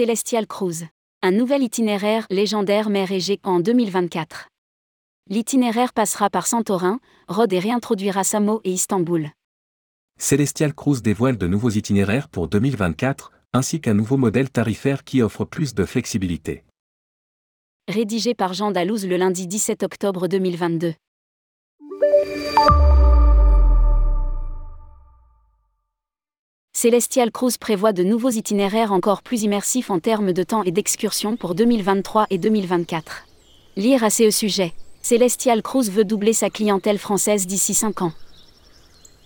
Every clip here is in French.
Celestial Cruise. Un nouvel itinéraire légendaire mer Égée en 2024. L'itinéraire passera par Santorin, Rhodes et réintroduira Samo et Istanbul. Celestial Cruise dévoile de nouveaux itinéraires pour 2024, ainsi qu'un nouveau modèle tarifaire qui offre plus de flexibilité. Rédigé par Jean Dalouse le lundi 17 octobre 2022. Celestial Cruise prévoit de nouveaux itinéraires encore plus immersifs en termes de temps et d'excursion pour 2023 et 2024. Lire à ce sujet. Celestial Cruise veut doubler sa clientèle française d'ici 5 ans.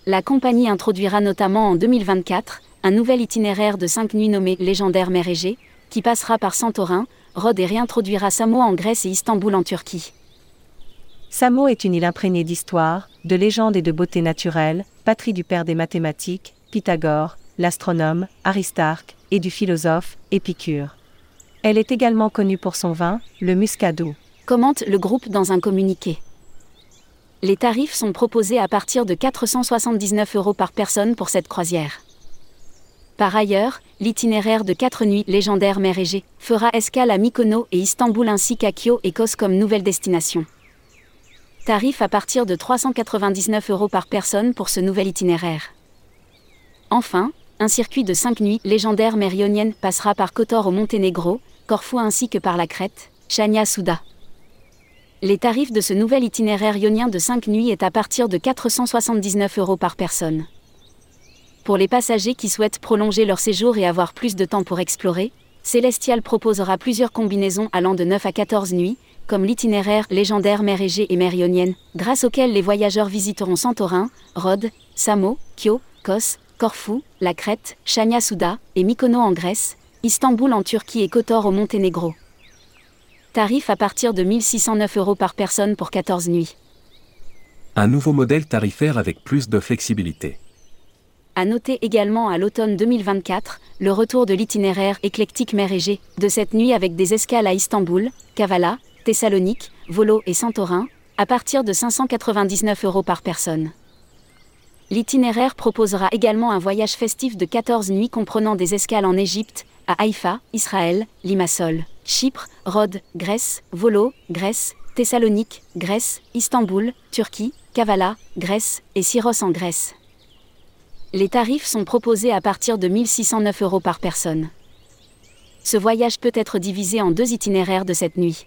La compagnie introduira notamment en 2024 un nouvel itinéraire de 5 nuits nommé Légendaire Mer Égée, qui passera par Santorin, Rhodes et réintroduira Samo en Grèce et Istanbul en Turquie. Samo est une île imprégnée d'histoire, de légendes et de beauté naturelle, patrie du père des mathématiques, Pythagore, l'astronome, Aristarque, et du philosophe, Épicure. Elle est également connue pour son vin, le muscadou. Commente le groupe dans un communiqué. Les tarifs sont proposés à partir de 479 euros par personne pour cette croisière. Par ailleurs, l'itinéraire de 4 nuits légendaire mer Égée fera escale à Mykonos et Istanbul ainsi qu'à Kyo et Kos comme nouvelle destination. Tarif à partir de 399 euros par personne pour ce nouvel itinéraire. Enfin, un circuit de 5 nuits légendaire mer Ionienne passera par Kotor au Monténégro, Corfou ainsi que par la Crète, Chania Souda. Les tarifs de ce nouvel itinéraire ionien de 5 nuits est à partir de 479 euros par personne. Pour les passagers qui souhaitent prolonger leur séjour et avoir plus de temps pour explorer, Celestial proposera plusieurs combinaisons allant de 9 à 14 nuits, comme l'itinéraire légendaire mer Égée et mer Ionienne, grâce auquel les voyageurs visiteront Santorin, Rhodes, Samo, Kyo, Kos, Corfou, la Crète, Chania Souda et Mykonos en Grèce, Istanbul en Turquie et Kotor au Monténégro. Tarif à partir de 1609 euros par personne pour 14 nuits. Un nouveau modèle tarifaire avec plus de flexibilité. À noter également à l'automne 2024, le retour de l'itinéraire éclectique mer Égée, de cette nuit avec des escales à Istanbul, Kavala, Thessalonique, Volo et Santorin, à partir de 599 euros par personne. L'itinéraire proposera également un voyage festif de 14 nuits comprenant des escales en Égypte, à Haïfa, Israël, Limassol, Chypre, Rhodes, Grèce, Volo, Grèce, Thessalonique, Grèce, Istanbul, Turquie, Kavala, Grèce et Syros en Grèce. Les tarifs sont proposés à partir de 1609 euros par personne. Ce voyage peut être divisé en deux itinéraires de cette nuit.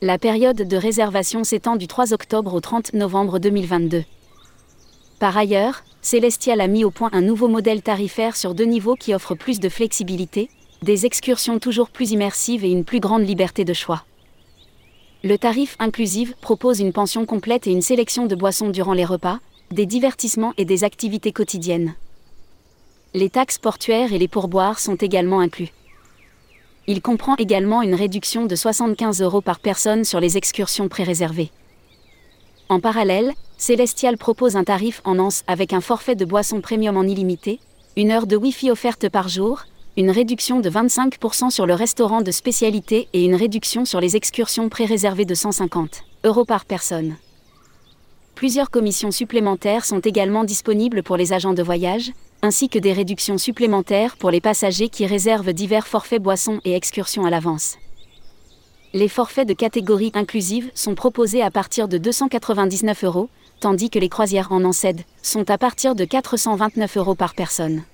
La période de réservation s'étend du 3 octobre au 30 novembre 2022. Par ailleurs, Celestial a mis au point un nouveau modèle tarifaire sur deux niveaux qui offre plus de flexibilité, des excursions toujours plus immersives et une plus grande liberté de choix. Le tarif inclusif propose une pension complète et une sélection de boissons durant les repas, des divertissements et des activités quotidiennes. Les taxes portuaires et les pourboires sont également inclus. Il comprend également une réduction de 75 euros par personne sur les excursions pré-réservées. En parallèle, Celestial propose un tarif en anse avec un forfait de boissons premium en illimité, une heure de Wi-Fi offerte par jour, une réduction de 25% sur le restaurant de spécialité et une réduction sur les excursions pré-réservées de 150 euros par personne. Plusieurs commissions supplémentaires sont également disponibles pour les agents de voyage, ainsi que des réductions supplémentaires pour les passagers qui réservent divers forfaits boissons et excursions à l'avance. Les forfaits de catégorie inclusive sont proposés à partir de 299 euros, tandis que les croisières en Ancède sont à partir de 429 euros par personne.